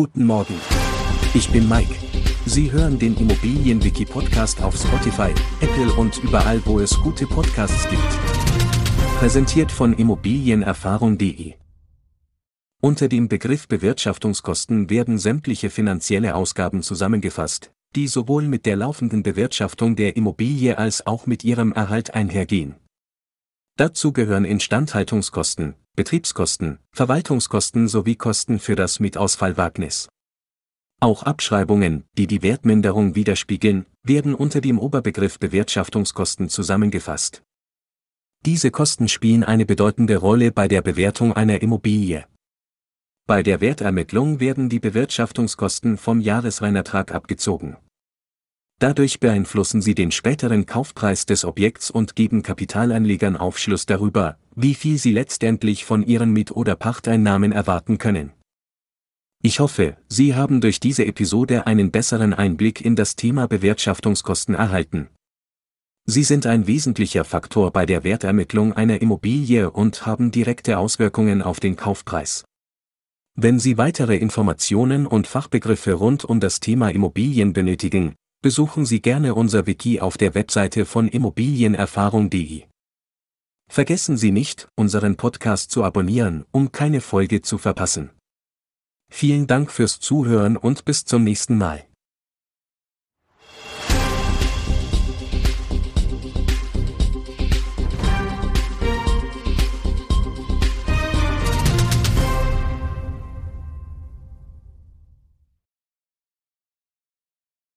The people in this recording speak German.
Guten Morgen. Ich bin Mike. Sie hören den Immobilienwiki-Podcast auf Spotify, Apple und überall, wo es gute Podcasts gibt. Präsentiert von Immobilienerfahrung.de. Unter dem Begriff Bewirtschaftungskosten werden sämtliche finanzielle Ausgaben zusammengefasst, die sowohl mit der laufenden Bewirtschaftung der Immobilie als auch mit ihrem Erhalt einhergehen. Dazu gehören Instandhaltungskosten, Betriebskosten, Verwaltungskosten sowie Kosten für das Mietausfallwagnis. Auch Abschreibungen, die die Wertminderung widerspiegeln, werden unter dem Oberbegriff Bewirtschaftungskosten zusammengefasst. Diese Kosten spielen eine bedeutende Rolle bei der Bewertung einer Immobilie. Bei der Wertermittlung werden die Bewirtschaftungskosten vom Jahresreinertrag abgezogen. Dadurch beeinflussen sie den späteren Kaufpreis des Objekts und geben Kapitalanlegern Aufschluss darüber, wie viel sie letztendlich von ihren Miet- oder Pachteinnahmen erwarten können. Ich hoffe, Sie haben durch diese Episode einen besseren Einblick in das Thema Bewirtschaftungskosten erhalten. Sie sind ein wesentlicher Faktor bei der Wertermittlung einer Immobilie und haben direkte Auswirkungen auf den Kaufpreis. Wenn Sie weitere Informationen und Fachbegriffe rund um das Thema Immobilien benötigen, besuchen Sie gerne unser Wiki auf der Webseite von immobilienerfahrung.de. Vergessen Sie nicht, unseren Podcast zu abonnieren, um keine Folge zu verpassen. Vielen Dank fürs Zuhören und bis zum nächsten Mal.